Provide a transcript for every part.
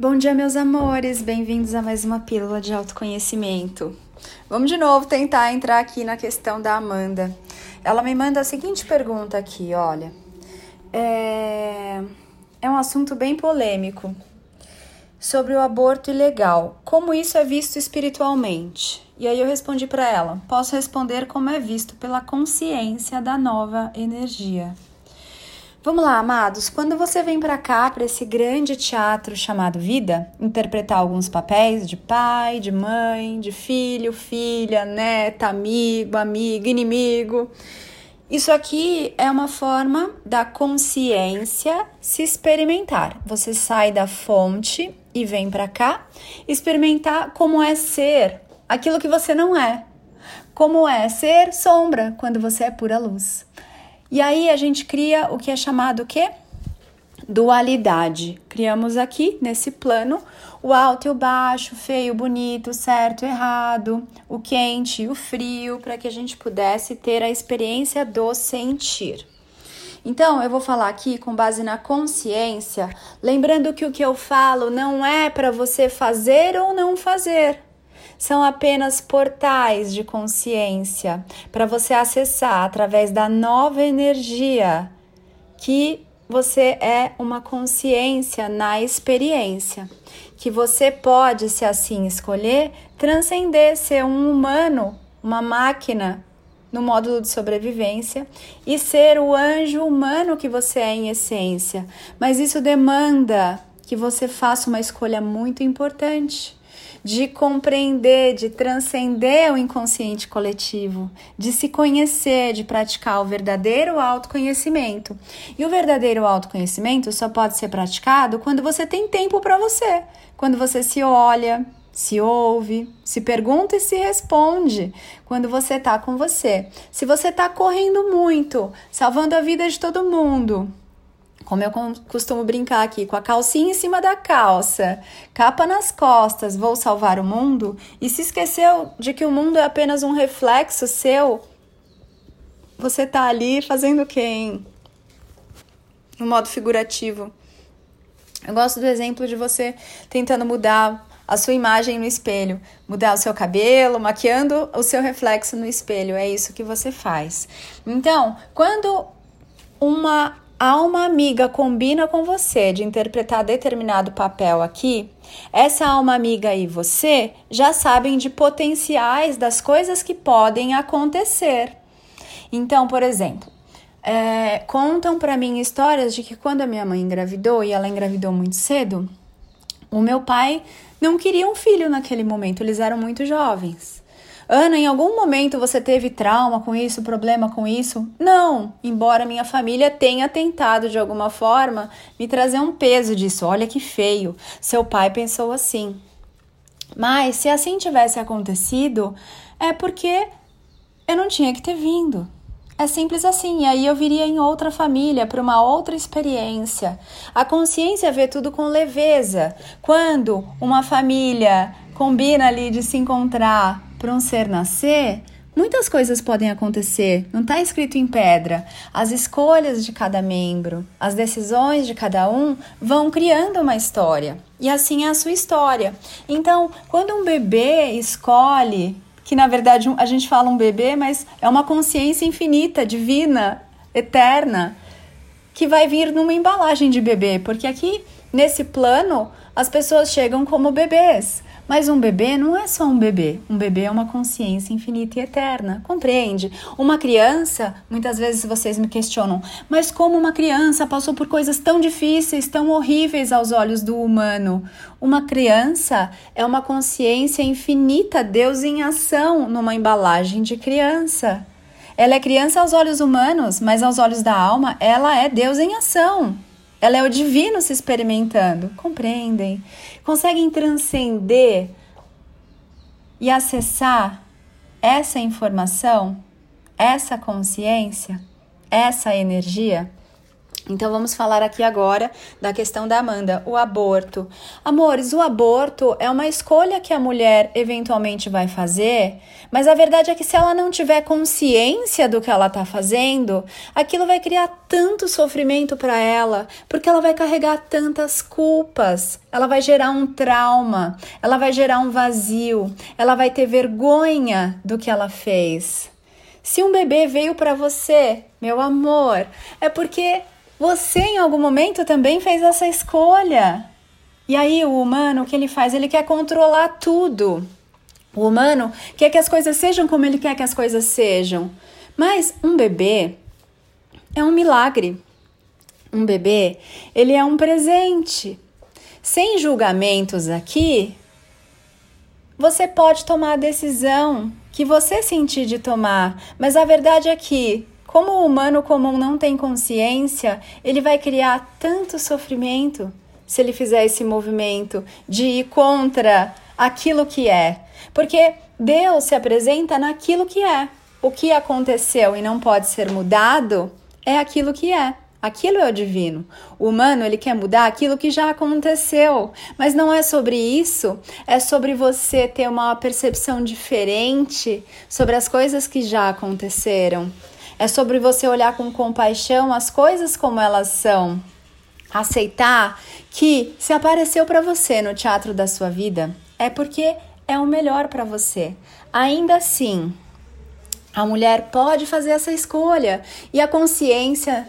Bom dia, meus amores, bem-vindos a mais uma pílula de autoconhecimento. Vamos de novo tentar entrar aqui na questão da Amanda. Ela me manda a seguinte pergunta aqui, olha. É, é um assunto bem polêmico sobre o aborto ilegal. Como isso é visto espiritualmente? E aí eu respondi para ela: posso responder como é visto pela consciência da nova energia. Vamos lá, amados. Quando você vem para cá, para esse grande teatro chamado vida, interpretar alguns papéis de pai, de mãe, de filho, filha, neta, amigo, amigo, inimigo. Isso aqui é uma forma da consciência se experimentar. Você sai da fonte e vem para cá experimentar como é ser aquilo que você não é. Como é ser sombra quando você é pura luz. E aí a gente cria o que é chamado o quê? Dualidade. Criamos aqui nesse plano o alto e o baixo, feio, bonito, certo, errado, o quente e o frio, para que a gente pudesse ter a experiência do sentir. Então, eu vou falar aqui com base na consciência, lembrando que o que eu falo não é para você fazer ou não fazer são apenas portais de consciência para você acessar através da nova energia que você é uma consciência na experiência, que você pode, se assim escolher, transcender ser um humano, uma máquina no módulo de sobrevivência e ser o anjo humano que você é em essência. Mas isso demanda que você faça uma escolha muito importante de compreender, de transcender o inconsciente coletivo, de se conhecer, de praticar o verdadeiro autoconhecimento. E o verdadeiro autoconhecimento só pode ser praticado quando você tem tempo para você, quando você se olha, se ouve, se pergunta e se responde quando você está com você. Se você está correndo muito, salvando a vida de todo mundo, como eu costumo brincar aqui, com a calcinha em cima da calça, capa nas costas, vou salvar o mundo, e se esqueceu de que o mundo é apenas um reflexo seu, você tá ali fazendo hein? No modo figurativo. Eu gosto do exemplo de você tentando mudar a sua imagem no espelho, mudar o seu cabelo, maquiando o seu reflexo no espelho. É isso que você faz. Então, quando uma alma amiga combina com você de interpretar determinado papel aqui, essa alma amiga e você já sabem de potenciais das coisas que podem acontecer. Então, por exemplo, é, contam para mim histórias de que quando a minha mãe engravidou e ela engravidou muito cedo, o meu pai não queria um filho naquele momento, eles eram muito jovens. Ana, em algum momento você teve trauma com isso, problema com isso? Não, embora minha família tenha tentado de alguma forma me trazer um peso disso. Olha que feio, seu pai pensou assim. Mas se assim tivesse acontecido, é porque eu não tinha que ter vindo. É simples assim. E aí eu viria em outra família, para uma outra experiência. A consciência vê tudo com leveza. Quando uma família combina ali de se encontrar para um ser nascer, muitas coisas podem acontecer, não está escrito em pedra. As escolhas de cada membro, as decisões de cada um vão criando uma história. E assim é a sua história. Então, quando um bebê escolhe, que na verdade a gente fala um bebê, mas é uma consciência infinita, divina, eterna, que vai vir numa embalagem de bebê, porque aqui nesse plano as pessoas chegam como bebês. Mas um bebê não é só um bebê. Um bebê é uma consciência infinita e eterna. Compreende? Uma criança, muitas vezes vocês me questionam, mas como uma criança passou por coisas tão difíceis, tão horríveis aos olhos do humano? Uma criança é uma consciência infinita, Deus em ação, numa embalagem de criança. Ela é criança aos olhos humanos, mas aos olhos da alma, ela é Deus em ação. Ela é o divino se experimentando. Compreendem? Conseguem transcender e acessar essa informação, essa consciência, essa energia? Então vamos falar aqui agora da questão da Amanda, o aborto. Amores, o aborto é uma escolha que a mulher eventualmente vai fazer, mas a verdade é que se ela não tiver consciência do que ela está fazendo, aquilo vai criar tanto sofrimento para ela, porque ela vai carregar tantas culpas, ela vai gerar um trauma, ela vai gerar um vazio, ela vai ter vergonha do que ela fez. Se um bebê veio para você, meu amor, é porque você em algum momento também fez essa escolha. E aí o humano, o que ele faz? Ele quer controlar tudo. O humano quer que as coisas sejam como ele quer que as coisas sejam. Mas um bebê é um milagre. Um bebê, ele é um presente. Sem julgamentos aqui, você pode tomar a decisão que você sentir de tomar, mas a verdade é que como o humano comum não tem consciência, ele vai criar tanto sofrimento se ele fizer esse movimento de ir contra aquilo que é. Porque Deus se apresenta naquilo que é. O que aconteceu e não pode ser mudado é aquilo que é. Aquilo é o divino. O humano, ele quer mudar aquilo que já aconteceu. Mas não é sobre isso, é sobre você ter uma percepção diferente sobre as coisas que já aconteceram. É sobre você olhar com compaixão as coisas como elas são. Aceitar que se apareceu para você no teatro da sua vida, é porque é o melhor para você. Ainda assim, a mulher pode fazer essa escolha e a consciência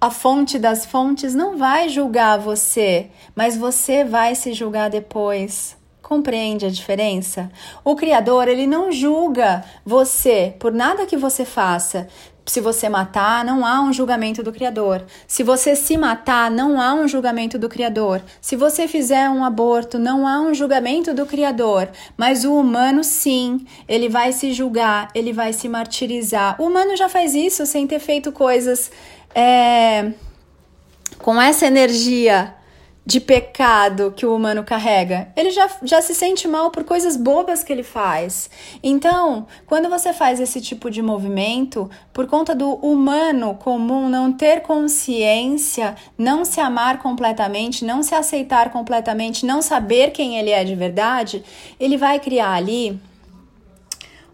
a fonte das fontes não vai julgar você, mas você vai se julgar depois. Compreende a diferença? O Criador, ele não julga você por nada que você faça. Se você matar, não há um julgamento do Criador. Se você se matar, não há um julgamento do Criador. Se você fizer um aborto, não há um julgamento do Criador. Mas o humano, sim, ele vai se julgar, ele vai se martirizar. O humano já faz isso sem ter feito coisas é, com essa energia de pecado que o humano carrega, ele já, já se sente mal por coisas bobas que ele faz. Então, quando você faz esse tipo de movimento, por conta do humano comum não ter consciência, não se amar completamente, não se aceitar completamente, não saber quem ele é de verdade, ele vai criar ali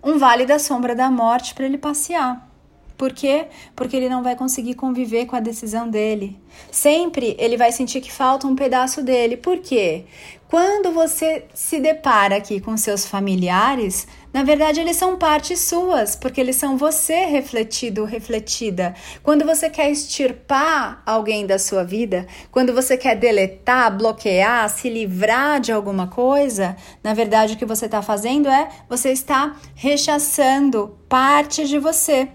um vale da sombra da morte para ele passear. Por quê? Porque ele não vai conseguir conviver com a decisão dele. Sempre ele vai sentir que falta um pedaço dele. Por quê? Quando você se depara aqui com seus familiares, na verdade eles são partes suas, porque eles são você refletido, refletida. Quando você quer extirpar alguém da sua vida, quando você quer deletar, bloquear, se livrar de alguma coisa, na verdade o que você está fazendo é você está rechaçando parte de você.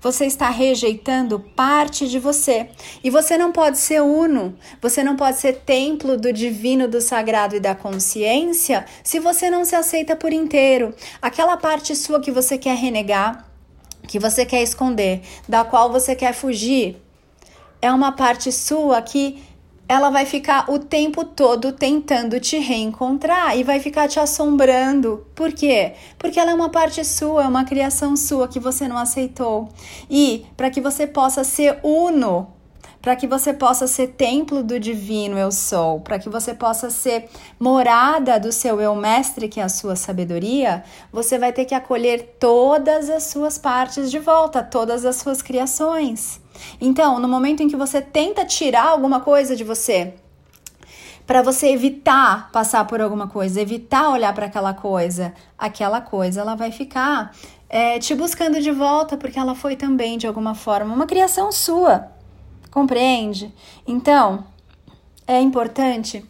Você está rejeitando parte de você. E você não pode ser uno, você não pode ser templo do divino, do sagrado e da consciência se você não se aceita por inteiro. Aquela parte sua que você quer renegar, que você quer esconder, da qual você quer fugir, é uma parte sua que ela vai ficar o tempo todo tentando te reencontrar e vai ficar te assombrando. Por quê? Porque ela é uma parte sua, é uma criação sua que você não aceitou. E para que você possa ser uno, para que você possa ser templo do divino eu sou, para que você possa ser morada do seu eu mestre, que é a sua sabedoria, você vai ter que acolher todas as suas partes de volta, todas as suas criações. Então, no momento em que você tenta tirar alguma coisa de você, para você evitar passar por alguma coisa, evitar olhar para aquela coisa, aquela coisa ela vai ficar é, te buscando de volta porque ela foi também de alguma forma uma criação sua, compreende? Então é importante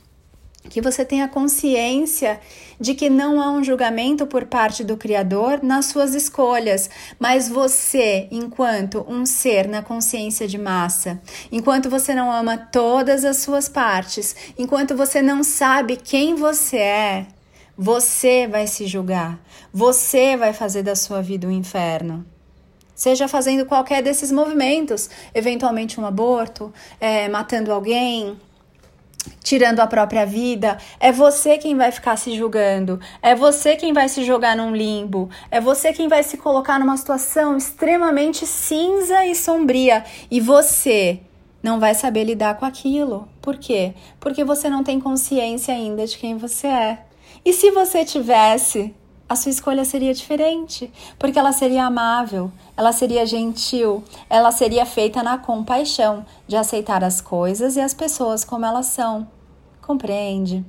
que você tenha consciência de que não há um julgamento por parte do Criador nas suas escolhas, mas você, enquanto um ser na consciência de massa, enquanto você não ama todas as suas partes, enquanto você não sabe quem você é, você vai se julgar, você vai fazer da sua vida um inferno seja fazendo qualquer desses movimentos, eventualmente um aborto, é, matando alguém, tirando a própria vida, é você quem vai ficar se julgando, é você quem vai se jogar num limbo, é você quem vai se colocar numa situação extremamente cinza e sombria. E você, não vai saber lidar com aquilo. Por quê? Porque você não tem consciência ainda de quem você é. E se você tivesse, a sua escolha seria diferente, porque ela seria amável, ela seria gentil, ela seria feita na compaixão de aceitar as coisas e as pessoas como elas são. Compreende?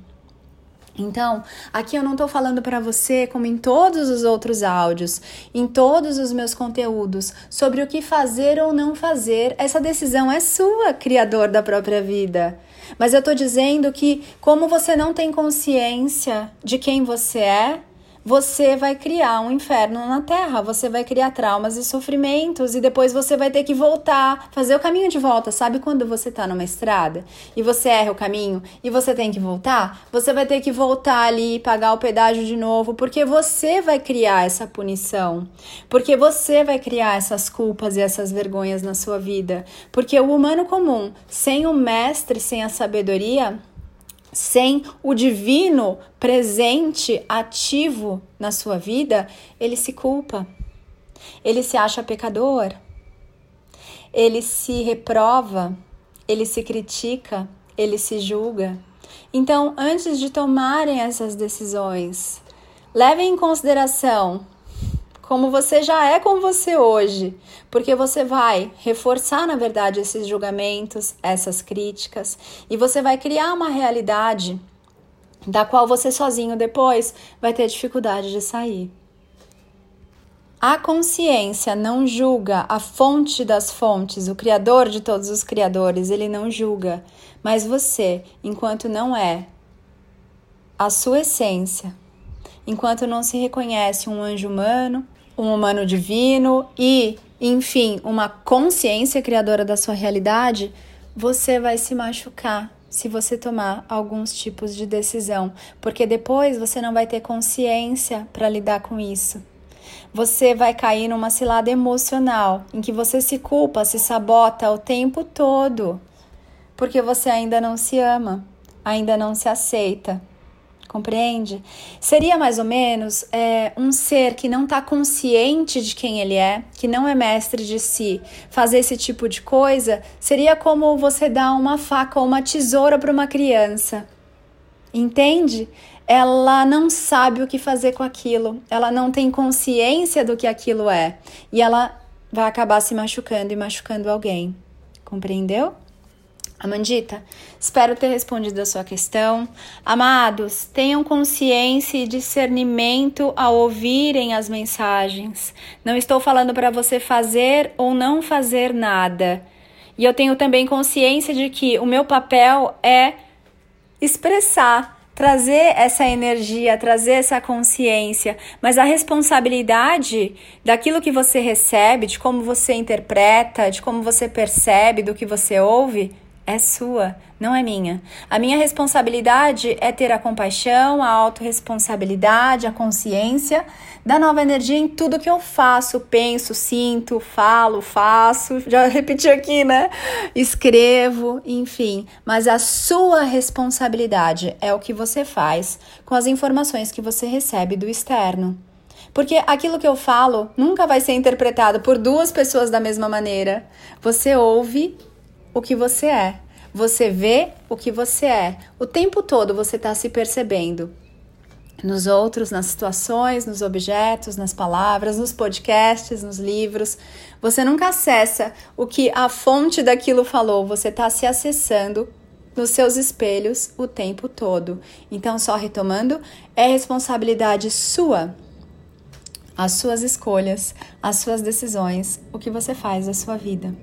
Então, aqui eu não estou falando para você, como em todos os outros áudios, em todos os meus conteúdos, sobre o que fazer ou não fazer. Essa decisão é sua, criador da própria vida. Mas eu estou dizendo que, como você não tem consciência de quem você é, você vai criar um inferno na terra, você vai criar traumas e sofrimentos e depois você vai ter que voltar, fazer o caminho de volta. Sabe quando você tá numa estrada e você erra o caminho e você tem que voltar? Você vai ter que voltar ali e pagar o pedágio de novo, porque você vai criar essa punição. Porque você vai criar essas culpas e essas vergonhas na sua vida. Porque o humano comum, sem o mestre, sem a sabedoria, sem o divino presente, ativo na sua vida, ele se culpa, ele se acha pecador, ele se reprova, ele se critica, ele se julga. Então, antes de tomarem essas decisões, levem em consideração como você já é com você hoje, porque você vai reforçar, na verdade, esses julgamentos, essas críticas, e você vai criar uma realidade da qual você sozinho depois vai ter dificuldade de sair. A consciência não julga a fonte das fontes, o Criador de todos os Criadores, ele não julga, mas você, enquanto não é a sua essência, enquanto não se reconhece um anjo humano, um humano divino e, enfim, uma consciência criadora da sua realidade, você vai se machucar se você tomar alguns tipos de decisão, porque depois você não vai ter consciência para lidar com isso. Você vai cair numa cilada emocional em que você se culpa, se sabota o tempo todo, porque você ainda não se ama, ainda não se aceita compreende? Seria mais ou menos é, um ser que não está consciente de quem ele é, que não é mestre de si, fazer esse tipo de coisa, seria como você dar uma faca ou uma tesoura para uma criança. Entende? Ela não sabe o que fazer com aquilo, ela não tem consciência do que aquilo é e ela vai acabar se machucando e machucando alguém. Compreendeu? Amandita, espero ter respondido a sua questão. Amados, tenham consciência e discernimento ao ouvirem as mensagens. Não estou falando para você fazer ou não fazer nada. E eu tenho também consciência de que o meu papel é expressar, trazer essa energia, trazer essa consciência, mas a responsabilidade daquilo que você recebe, de como você interpreta, de como você percebe, do que você ouve, é sua, não é minha. A minha responsabilidade é ter a compaixão, a autorresponsabilidade, a consciência da nova energia em tudo que eu faço, penso, sinto, falo, faço. Já repeti aqui, né? Escrevo, enfim. Mas a sua responsabilidade é o que você faz com as informações que você recebe do externo. Porque aquilo que eu falo nunca vai ser interpretado por duas pessoas da mesma maneira. Você ouve o que você é. Você vê o que você é. O tempo todo você está se percebendo nos outros, nas situações, nos objetos, nas palavras, nos podcasts, nos livros. Você nunca acessa o que a fonte daquilo falou, você está se acessando nos seus espelhos o tempo todo. Então, só retomando, é responsabilidade sua. As suas escolhas, as suas decisões, o que você faz da sua vida.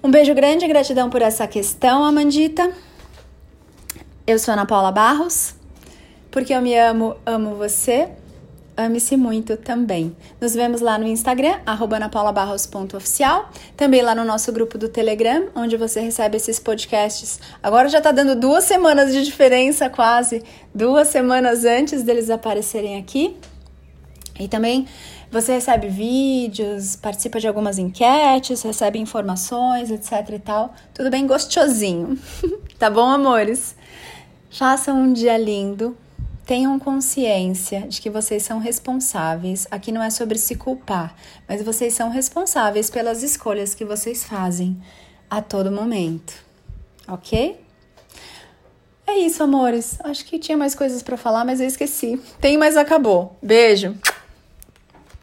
Um beijo grande e gratidão por essa questão, Amandita. Eu sou Ana Paula Barros. Porque eu me amo, amo você. Ame-se muito também. Nos vemos lá no Instagram, anapaulabarros.oficial. Também lá no nosso grupo do Telegram, onde você recebe esses podcasts. Agora já tá dando duas semanas de diferença, quase. Duas semanas antes deles aparecerem aqui. E também você recebe vídeos, participa de algumas enquetes, recebe informações, etc e tal. Tudo bem gostosinho. tá bom, amores? Façam um dia lindo. Tenham consciência de que vocês são responsáveis. Aqui não é sobre se culpar, mas vocês são responsáveis pelas escolhas que vocês fazem. a todo momento, ok? É isso, amores. Acho que tinha mais coisas para falar, mas eu esqueci. Tem, mas acabou. Beijo.